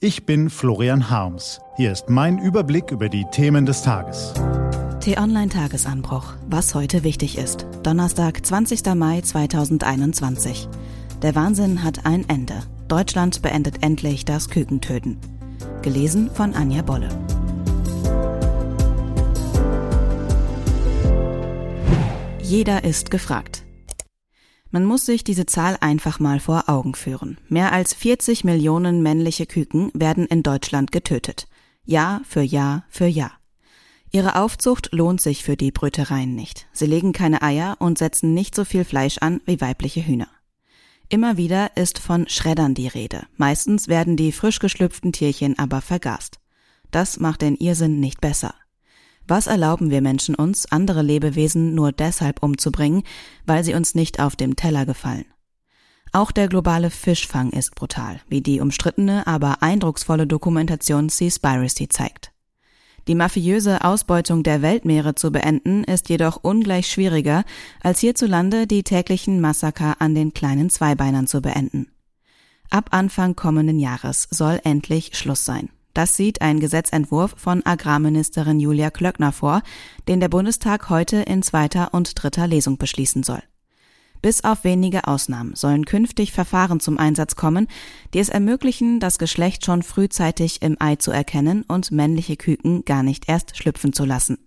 Ich bin Florian Harms. Hier ist mein Überblick über die Themen des Tages. T-Online Tagesanbruch. Was heute wichtig ist. Donnerstag, 20. Mai 2021. Der Wahnsinn hat ein Ende. Deutschland beendet endlich das Kükentöten. Gelesen von Anja Bolle. Jeder ist gefragt. Man muss sich diese Zahl einfach mal vor Augen führen. Mehr als 40 Millionen männliche Küken werden in Deutschland getötet. Jahr für Jahr für Jahr. Ihre Aufzucht lohnt sich für die Brütereien nicht. Sie legen keine Eier und setzen nicht so viel Fleisch an wie weibliche Hühner. Immer wieder ist von Schreddern die Rede. Meistens werden die frisch geschlüpften Tierchen aber vergast. Das macht den Irrsinn nicht besser. Was erlauben wir Menschen uns, andere Lebewesen nur deshalb umzubringen, weil sie uns nicht auf dem Teller gefallen? Auch der globale Fischfang ist brutal, wie die umstrittene, aber eindrucksvolle Dokumentation Seaspiracy zeigt. Die mafiöse Ausbeutung der Weltmeere zu beenden, ist jedoch ungleich schwieriger, als hierzulande die täglichen Massaker an den kleinen Zweibeinern zu beenden. Ab Anfang kommenden Jahres soll endlich Schluss sein. Das sieht ein Gesetzentwurf von Agrarministerin Julia Klöckner vor, den der Bundestag heute in zweiter und dritter Lesung beschließen soll. Bis auf wenige Ausnahmen sollen künftig Verfahren zum Einsatz kommen, die es ermöglichen, das Geschlecht schon frühzeitig im Ei zu erkennen und männliche Küken gar nicht erst schlüpfen zu lassen.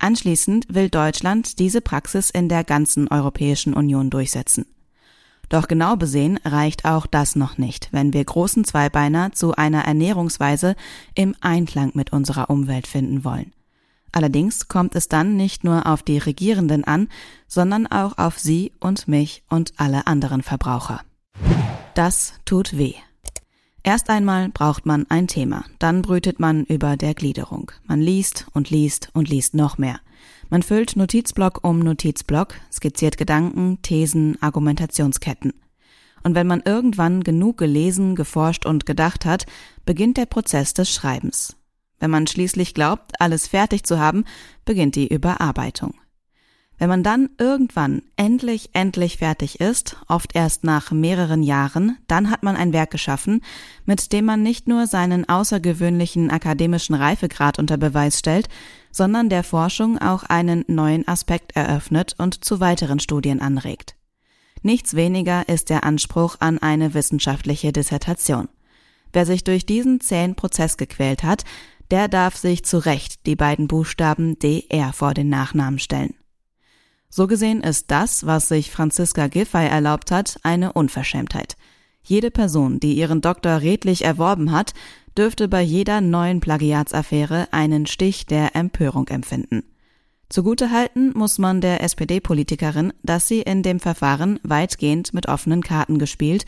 Anschließend will Deutschland diese Praxis in der ganzen Europäischen Union durchsetzen. Doch genau besehen reicht auch das noch nicht, wenn wir großen Zweibeiner zu einer Ernährungsweise im Einklang mit unserer Umwelt finden wollen. Allerdings kommt es dann nicht nur auf die Regierenden an, sondern auch auf Sie und mich und alle anderen Verbraucher. Das tut weh. Erst einmal braucht man ein Thema, dann brütet man über der Gliederung. Man liest und liest und liest noch mehr. Man füllt Notizblock um Notizblock, skizziert Gedanken, Thesen, Argumentationsketten. Und wenn man irgendwann genug gelesen, geforscht und gedacht hat, beginnt der Prozess des Schreibens. Wenn man schließlich glaubt, alles fertig zu haben, beginnt die Überarbeitung. Wenn man dann irgendwann endlich, endlich fertig ist, oft erst nach mehreren Jahren, dann hat man ein Werk geschaffen, mit dem man nicht nur seinen außergewöhnlichen akademischen Reifegrad unter Beweis stellt, sondern der Forschung auch einen neuen Aspekt eröffnet und zu weiteren Studien anregt. Nichts weniger ist der Anspruch an eine wissenschaftliche Dissertation. Wer sich durch diesen zähen Prozess gequält hat, der darf sich zu Recht die beiden Buchstaben DR vor den Nachnamen stellen. So gesehen ist das, was sich Franziska Giffey erlaubt hat, eine Unverschämtheit. Jede Person, die ihren Doktor redlich erworben hat, dürfte bei jeder neuen Plagiatsaffäre einen Stich der Empörung empfinden. Zugutehalten muss man der SPD-Politikerin, dass sie in dem Verfahren weitgehend mit offenen Karten gespielt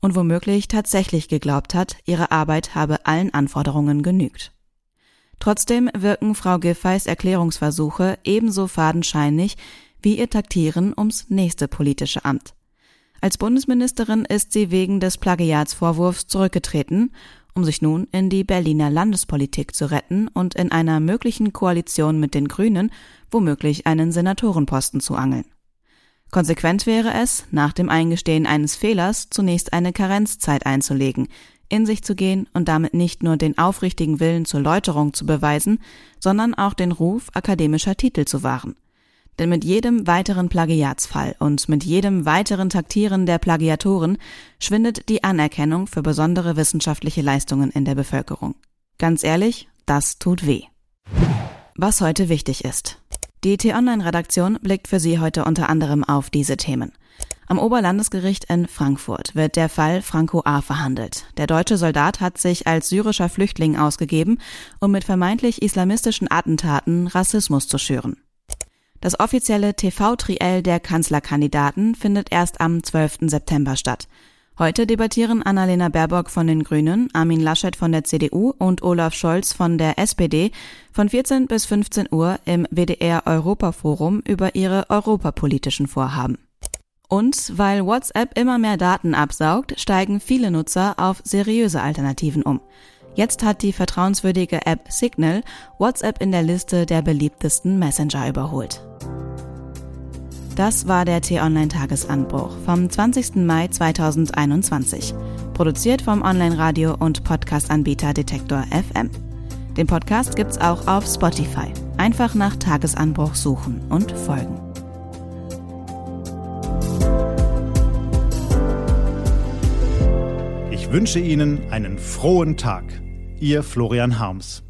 und womöglich tatsächlich geglaubt hat, ihre Arbeit habe allen Anforderungen genügt. Trotzdem wirken Frau Giffeys Erklärungsversuche ebenso fadenscheinig wie ihr Taktieren ums nächste politische Amt. Als Bundesministerin ist sie wegen des Plagiatsvorwurfs zurückgetreten, um sich nun in die Berliner Landespolitik zu retten und in einer möglichen Koalition mit den Grünen womöglich einen Senatorenposten zu angeln. Konsequent wäre es, nach dem Eingestehen eines Fehlers zunächst eine Karenzzeit einzulegen, in sich zu gehen und damit nicht nur den aufrichtigen Willen zur Läuterung zu beweisen, sondern auch den Ruf akademischer Titel zu wahren. Denn mit jedem weiteren Plagiatsfall und mit jedem weiteren Taktieren der Plagiatoren schwindet die Anerkennung für besondere wissenschaftliche Leistungen in der Bevölkerung. Ganz ehrlich, das tut weh. Was heute wichtig ist. Die T-Online-Redaktion blickt für Sie heute unter anderem auf diese Themen. Am Oberlandesgericht in Frankfurt wird der Fall Franco A. verhandelt. Der deutsche Soldat hat sich als syrischer Flüchtling ausgegeben, um mit vermeintlich islamistischen Attentaten Rassismus zu schüren. Das offizielle TV-Triell der Kanzlerkandidaten findet erst am 12. September statt. Heute debattieren Annalena Baerbock von den Grünen, Armin Laschet von der CDU und Olaf Scholz von der SPD von 14 bis 15 Uhr im WDR Europaforum über ihre europapolitischen Vorhaben. Und weil WhatsApp immer mehr Daten absaugt, steigen viele Nutzer auf seriöse Alternativen um. Jetzt hat die vertrauenswürdige App Signal WhatsApp in der Liste der beliebtesten Messenger überholt. Das war der T-Online-Tagesanbruch vom 20. Mai 2021. Produziert vom Online-Radio- und Podcast-Anbieter Detektor FM. Den Podcast gibt's auch auf Spotify. Einfach nach Tagesanbruch suchen und folgen. Ich wünsche Ihnen einen frohen Tag. Ihr Florian Harms.